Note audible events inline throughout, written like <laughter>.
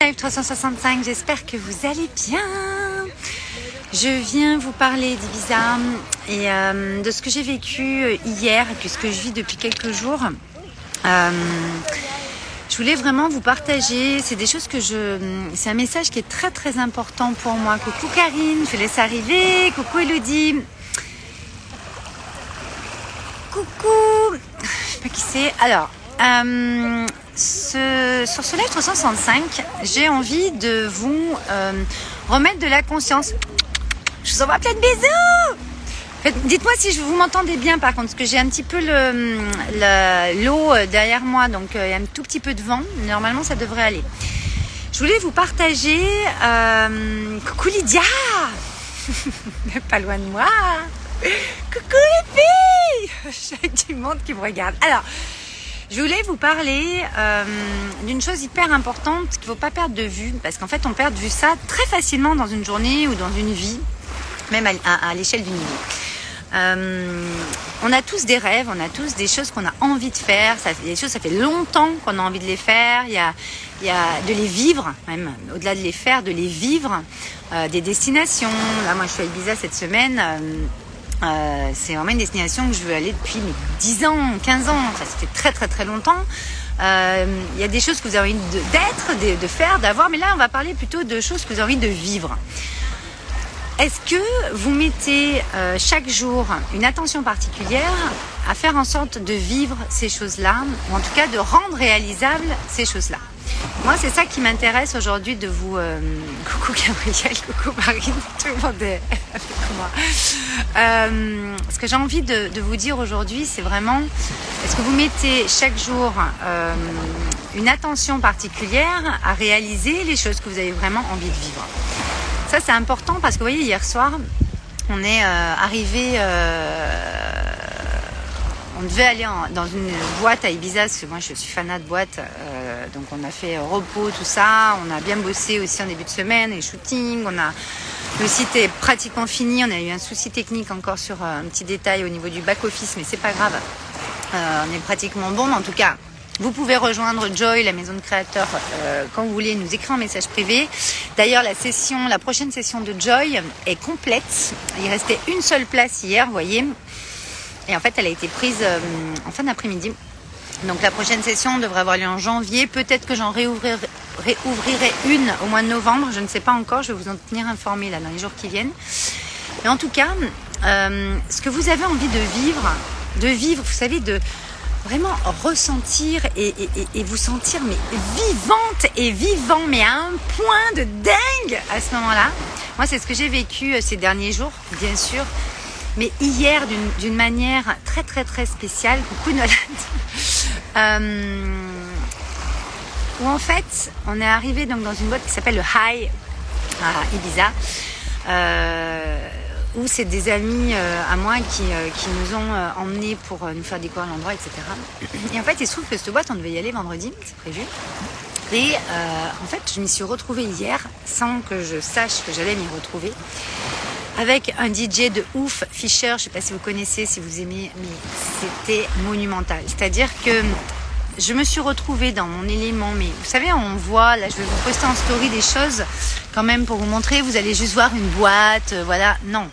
Live 365, j'espère que vous allez bien. Je viens vous parler d'Ibiza et euh, de ce que j'ai vécu euh, hier et ce que je vis depuis quelques jours. Euh, je voulais vraiment vous partager, c'est des choses que je... C'est un message qui est très très important pour moi. Coucou Karine, je laisse arriver. Coucou Elodie. Coucou. Je sais pas qui c'est. Alors, euh, sur ce live 365, j'ai envie de vous euh, remettre de la conscience. Je vous envoie plein de bisous. Dites-moi si je vous m'entendez bien par contre, parce que j'ai un petit peu le le- l'eau derrière moi, donc euh, il y a un tout petit peu de vent. Normalement, ça devrait aller. Je voulais vous partager. euh, coucou Lydia, <laughs> pas loin de moi. Coucou les filles, <laughs> j'ai du monde qui me regarde. Alors, je voulais vous parler euh, d'une chose hyper importante qu'il ne faut pas perdre de vue, parce qu'en fait, on perd de vue ça très facilement dans une journée ou dans une vie, même à, l'échelle d'une vie. Euh, on a tous des rêves, on a tous des choses qu'on a envie de faire. Ça, des choses, ça fait longtemps qu'on a envie de les faire. Il y a, il y a de les vivre, même au-delà de les faire, de les vivre. Euh, des destinations. Là, moi, je suis à Ibiza cette semaine. Euh, c'est vraiment une destination que je veux aller depuis mes 10 ans, 15 ans. Enfin, ça très très très longtemps. Euh, Il y a des choses que vous avez envie d'être, de, de faire, d'avoir, mais là on va parler plutôt de choses que vous avez envie de vivre. Est-ce que vous mettez euh, chaque jour une attention particulière à faire en sorte de vivre ces choses-là, ou en tout cas de rendre réalisables ces choses-là? Moi, c'est ça qui m'intéresse aujourd'hui de vous. euh, <laughs> Coucou Gabriel, coucou Marine, <laughs> tout le monde est avec moi. Euh, ce que j'ai envie de, vous dire aujourd'hui, c'est vraiment est-ce que vous mettez chaque jour euh, une attention particulière à réaliser les choses que vous avez vraiment envie de vivre? Ça, c'est important parce que vous voyez, hier soir, on est arrivé. On devait aller dans une boîte à Ibiza, parce que moi je suis fanat de boîte. euh, donc on a fait repos, tout ça. On a bien bossé aussi en début de semaine, les shootings. Le site est pratiquement fini. On a eu un souci technique encore sur euh, un petit détail au niveau du back-office, mais c'est pas grave. Euh, on est pratiquement bon, en tout cas, vous pouvez rejoindre Joy, la maison de créateurs, euh, quand vous voulez, nous écrire un message privé. D'ailleurs, la la prochaine session de Joy est complète. Il restait une seule place hier, vous voyez. Et en fait, elle a été prise euh, en fin d'après-midi. Donc la prochaine session devrait avoir lieu en janvier. Peut-être que j'en réouvrirai, une au mois de novembre. Je ne sais pas encore. Je vais vous en tenir informé là dans les jours qui viennent. Mais en tout cas, euh, ce que vous avez envie de vivre, de vivre, vous savez, de vraiment ressentir et vous sentir mais vivante et vivant, mais à un point de dingue à ce moment-là. Moi, c'est ce que j'ai vécu euh, ces derniers jours, bien sûr. Mais hier, d'une- manière très très très spéciale, coucou Nolan, Euh, où en fait, on est arrivé donc dans une boîte qui s'appelle le High à Ibiza, euh, où c'est des amis euh, à moi qui, qui nous ont emmenés pour nous faire découvrir l'endroit, etc. Et en fait, il se trouve que cette boîte, on devait y aller vendredi, c'est prévu. Et en fait, je m'y suis retrouvée hier sans que je sache que j'allais m'y retrouver avec un DJ de ouf, Fischer, je sais pas si vous connaissez, si vous aimez, mais c'était monumental. C'est-à-dire que je me suis retrouvée dans mon élément, mais vous savez, on voit, là je vais vous poster en story des choses quand même pour vous montrer, vous allez juste voir une boîte, euh, voilà, non.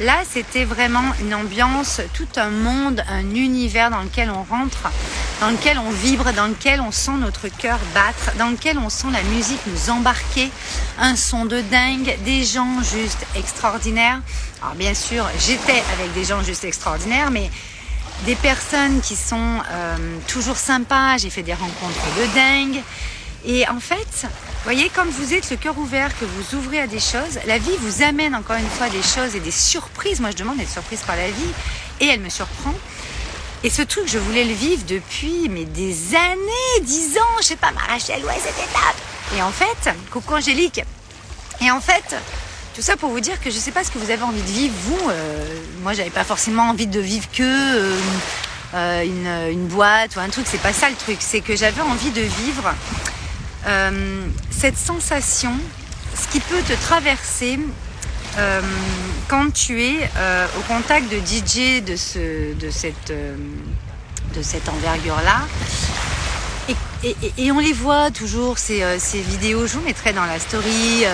Là, c'était vraiment une ambiance, tout un monde, un univers dans lequel on rentre, dans lequel on vibre, dans lequel on sent notre cœur battre, dans lequel on sent la musique nous embarquer, un son de dingue, des gens juste extraordinaires. Alors bien sûr, j'étais avec des gens juste extraordinaires, mais des personnes qui sont euh, toujours sympas. J'ai fait des rencontres de dingue. Et en fait, voyez, quand vous êtes le cœur ouvert, que vous ouvrez à des choses, la vie vous amène encore une fois des choses et des surprises. Moi, je demande d'être surprise par la vie et elle me surprend. Et ce truc, je voulais le vivre depuis des années, dix ans, je sais pas, ma Rachel, ouais, c'était top. Et en fait, coucou Angélique. Et en fait, tout ça pour vous dire que je sais pas ce que vous avez envie de vivre, vous. Euh, moi, j'avais pas forcément envie de vivre que euh, boîte ou un truc. C'est pas ça le truc. C'est que j'avais envie de vivre euh, cette sensation, ce qui peut te traverser euh, quand tu es euh, au contact de DJ de, ce, de cette, de cette envergure-là. Et on les voit toujours, ces, vidéos, je vous mettrai dans la story,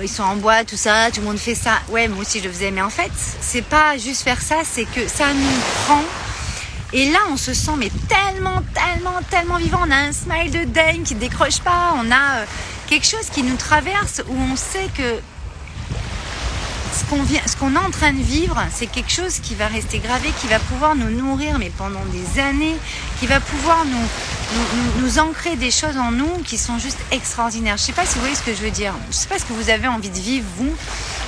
ils sont en bois, tout ça, tout le monde fait ça. Ouais, moi aussi je le faisais, mais en fait, c'est pas juste faire ça, c'est que ça nous prend. Et là, on se sent mais tellement, tellement, tellement vivant. On a un smile de dingue qui décroche pas. On a quelque chose qui nous traverse où on sait que ce qu'on qu'on est en train de vivre, c'est quelque chose qui va rester gravé, qui va pouvoir nous nourrir, mais pendant des années, qui va pouvoir nous, nous, ancrer des choses en nous qui sont juste extraordinaires. Je ne sais pas si vous voyez ce que je veux dire. Je ne sais pas ce que vous avez envie de vivre, vous.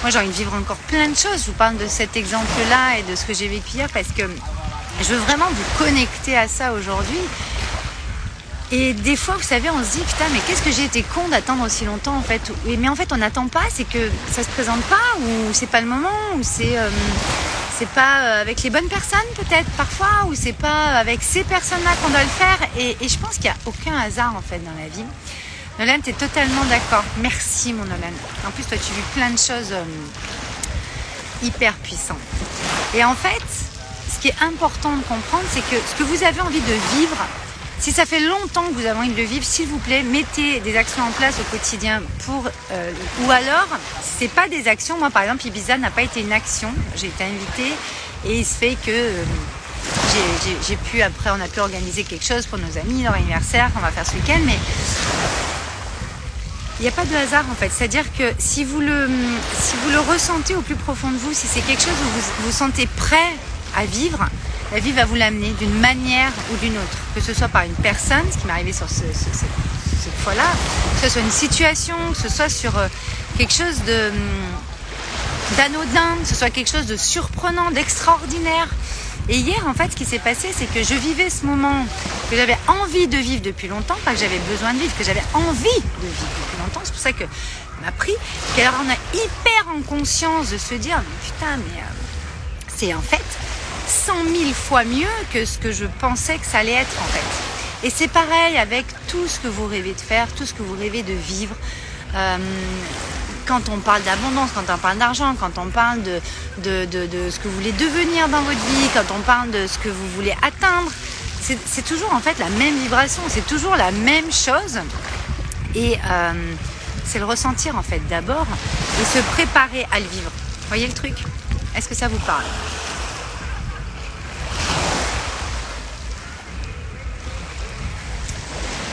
Moi, j'ai envie de vivre encore plein de choses. Je vous parle de cet exemple-là et de ce que j'ai vécu hier parce que je veux vraiment vous connecter à ça aujourd'hui et des fois, vous savez, on se dit, putain, mais qu'est-ce que j'ai été con d'attendre aussi longtemps, en fait. Mais en fait, on n'attend pas, c'est que ça se présente pas, ou c'est pas le moment, ou c'est euh, pas euh, avec les bonnes personnes, peut-être, parfois, ou c'est pas avec ces personnes-là qu'on doit le faire. Et, je pense qu'il n'y a aucun hasard, en fait, dans la vie. Nolan, tu es totalement d'accord. Merci, mon Nolan. En plus, toi, tu vis plein de choses euh, hyper puissantes. Et en fait, qui est important de comprendre, c'est que ce que vous avez envie de vivre, si ça fait longtemps que vous avez envie de le vivre, s'il vous plaît, mettez des actions en place au quotidien pour. Euh, ou alors, c'est pas des actions. Moi, par exemple, Ibiza n'a pas été une action. J'ai été invitée et il se fait que euh, j'ai pu après, on a pu organiser quelque chose pour nos amis, leur anniversaire qu'on va faire ce week-end, mais il n'y a pas de hasard en fait. C'est-à-dire que si vous, le, si vous le ressentez au plus profond de vous, si c'est quelque chose où vous vous sentez prêt à vivre, la vie va vous l'amener d'une manière ou d'une autre. Que ce soit par une personne, ce qui m'est arrivé sur cette fois-là, que ce soit une situation, que ce soit sur euh, quelque chose de hum, d'anodin, que ce soit quelque chose de surprenant, d'extraordinaire. Et hier, en fait, ce qui s'est passé, c'est que je vivais ce moment que j'avais envie de vivre depuis longtemps, pas que j'avais besoin de vivre, que j'avais envie de vivre depuis longtemps. C'est pour ça que m'a pris. Et alors, on a hyper en conscience de se dire, putain, mais euh, c'est en fait, cent mille fois mieux que ce que je pensais que ça allait être en fait. Et c'est pareil avec tout ce que vous rêvez de faire, tout ce que vous rêvez de vivre. Euh, quand on parle d'abondance, quand on parle d'argent, quand on parle de, ce que vous voulez devenir dans votre vie, quand on parle de ce que vous voulez atteindre, c'est toujours en fait la même vibration, c'est toujours la même chose. Et euh, c'est le ressentir en fait d'abord et se préparer à le vivre. Voyez le truc? Est-ce que ça vous parle?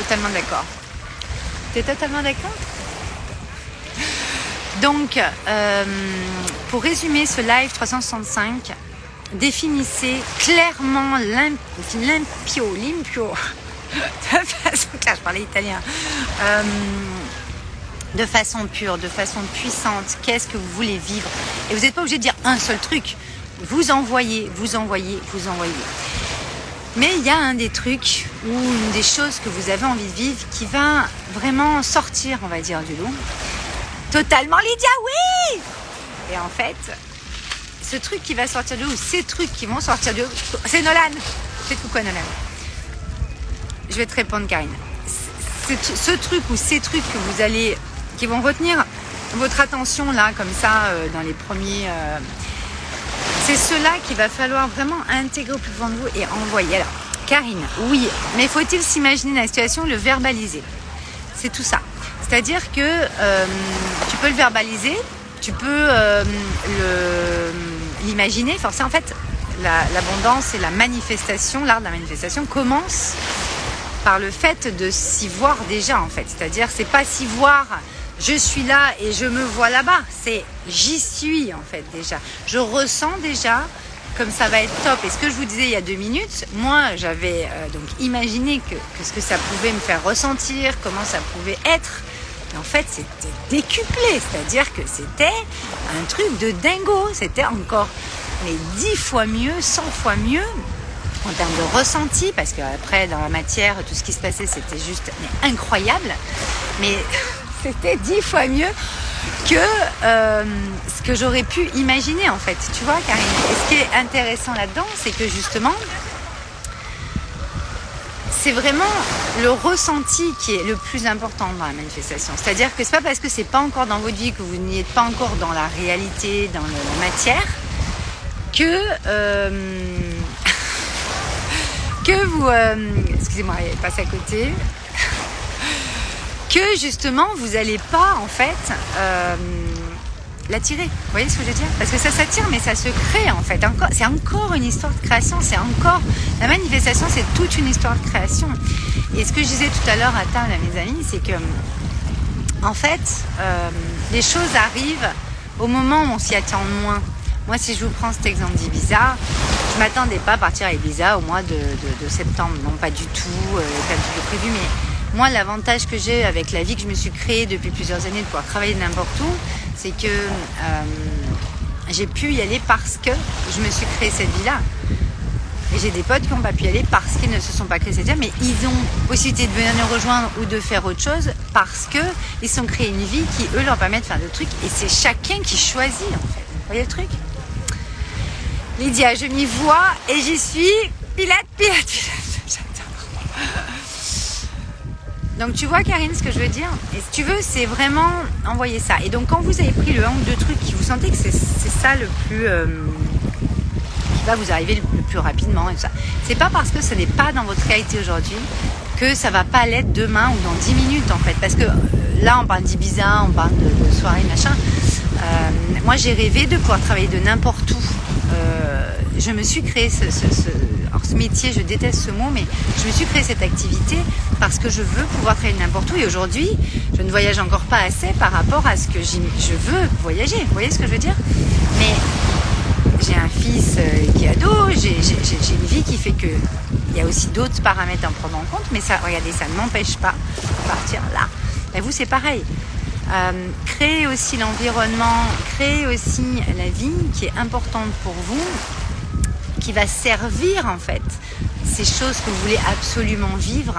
Totalement d'accord. Tu es totalement d'accord? Donc, euh, pour résumer ce live 365, définissez clairement l'impio, l'impio, <laughs> de façon claire, je parlais italien, euh, de façon pure, de façon puissante, qu'est-ce que vous voulez vivre? Et vous n'êtes pas obligé de dire un seul truc. Vous envoyez, vous envoyez, vous envoyez. Mais il y a un des trucs ou une des choses que vous avez envie de vivre qui va vraiment sortir, on va dire, du lot. Totalement Lydia, oui Et en fait, ce truc qui va sortir du lot, ces trucs qui vont sortir du lot, c'est Nolan. Fais coucou Nolan. Je vais te répondre, Karine. Ce truc ou ces trucs que vous allez, qui vont retenir votre attention là, comme ça, euh, dans les premiers. Euh, c'est cela qu'il va falloir vraiment intégrer au plus fond de vous et envoyer. Alors, Karine, oui, mais faut-il s'imaginer la situation, le verbaliser? C'est tout ça. C'est-à-dire que euh, tu peux le verbaliser, tu peux euh, l'imaginer. Forcément, en fait, l'abondance et la manifestation, l'art de la manifestation commence par le fait de s'y voir déjà, en fait. C'est-à-dire, c'est pas s'y voir je suis là et je me vois là-bas. C'est j'y suis en fait déjà. Je ressens déjà comme ça va être top. Et ce que je vous disais il y a deux minutes, moi j'avais euh, donc imaginé que, ce que ça pouvait me faire ressentir, comment ça pouvait être. Et en fait, c'était décuplé, c'est-à-dire que c'était un truc de dingo. C'était encore mais dix fois mieux, cent fois mieux en termes de ressenti, parce qu'après dans la matière, tout ce qui se passait, c'était juste incroyable. Mais c'était dix fois mieux que euh, ce que j'aurais pu imaginer en fait. Tu vois, Karine? Et ce qui est intéressant là-dedans, c'est que justement, c'est vraiment le ressenti qui est le plus important dans la manifestation. C'est-à-dire que c'est pas parce que c'est pas encore dans votre vie, que vous n'y êtes pas encore dans la réalité, dans la matière, que euh, <laughs> que vous, euh, excusez-moi, il passe à côté, que justement vous n'allez pas en fait euh, l'attirer. Vous voyez ce que je veux dire? Parce que ça s'attire, mais ça se crée en fait. C'est encore une histoire de création. C'est encore la manifestation, c'est toute une histoire de création. Et ce que je disais tout à l'heure à table à mes amis, c'est que en fait, euh, les choses arrivent au moment où on s'y attend moins. Moi, si je vous prends cet exemple d'Ibiza, je m'attendais pas à partir à Ibiza au mois de, septembre. Non, pas du tout, euh, pas du tout prévu. Mais moi, l'avantage que j'ai avec la vie que je me suis créée depuis plusieurs années de pouvoir travailler n'importe où, c'est que euh, j'ai pu y aller parce que je me suis créée cette vie-là. Et j'ai des potes qui n'ont pas pu y aller parce qu'ils ne se sont pas créés cette vie, mais ils ont possibilité de venir nous rejoindre ou de faire autre chose parce que ils sont créés une vie qui eux leur permet de faire des trucs et c'est chacun qui choisit en fait. Vous voyez le truc? Lydia, je m'y vois et j'y suis. Pilate, pilate, pilate. Donc tu vois Karine ce que je veux dire Et si tu veux, c'est vraiment envoyer ça. Et donc quand vous avez pris le un ou deux trucs qui vous sentez que c'est ça le plus... Euh, qui va vous arriver le, plus rapidement et tout ça. C'est pas parce que ce n'est pas dans votre réalité aujourd'hui que ça va pas l'être demain ou dans 10 minutes en fait. Parce que euh, là on parle d'Ibiza, on parle de, de soirée, machin. Euh, moi j'ai rêvé de pouvoir travailler de n'importe où je me suis créé ce, métier, je déteste ce mot, mais je me suis créé cette activité parce que je veux pouvoir travailler n'importe où. Et aujourd'hui, je ne voyage encore pas assez par rapport à ce que je veux voyager. Vous voyez ce que je veux dire? Mais j'ai un fils euh, qui est ado, j'ai une vie qui fait que il y a aussi d'autres paramètres à prendre en compte, mais ça, regardez, ça ne m'empêche pas de partir là. Et vous, c'est pareil. Euh, créer aussi l'environnement, créer aussi la vie qui est importante pour vous, qui va servir en fait ces choses que vous voulez absolument vivre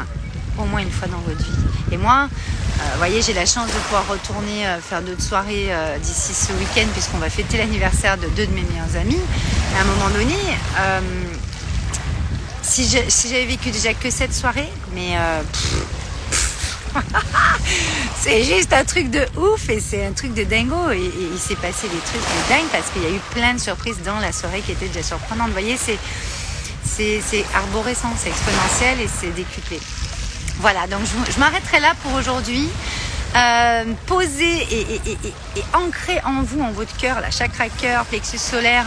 au moins une fois dans votre vie. Et moi, euh, vous voyez, j'ai la chance de pouvoir retourner euh, faire d'autres soirées d'ici ce week-end puisqu'on va fêter l'anniversaire de deux de mes meilleurs amis. à un moment donné, si j'avais vécu déjà que cette soirée, mais <laughs> <laughs> c'est juste un truc de ouf et c'est un truc de dingo. Et, il s'est passé des trucs de dingue parce qu'il y a eu plein de surprises dans la soirée qui étaient déjà surprenantes. Vous voyez, c'est, c'est, arborescent, c'est exponentiel et c'est décuplé. Voilà, donc je, m'arrêterai là pour aujourd'hui. Euh, poser et, ancrer en vous, en votre cœur, la chakra cœur, plexus solaire,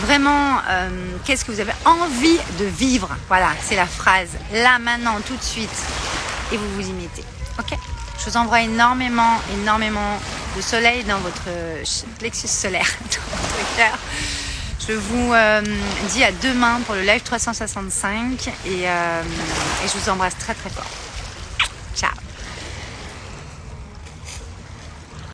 vraiment, euh, qu'est-ce que vous avez envie de vivre? Voilà, c'est la phrase. Là, maintenant, tout de suite. Et vous vous y mettez. Ok? Je vous envoie énormément, énormément de soleil dans votre plexus solaire, <laughs> dans votre cœur. Je vous euh, dis à demain pour le live 365 et, euh, et je vous embrasse très très fort.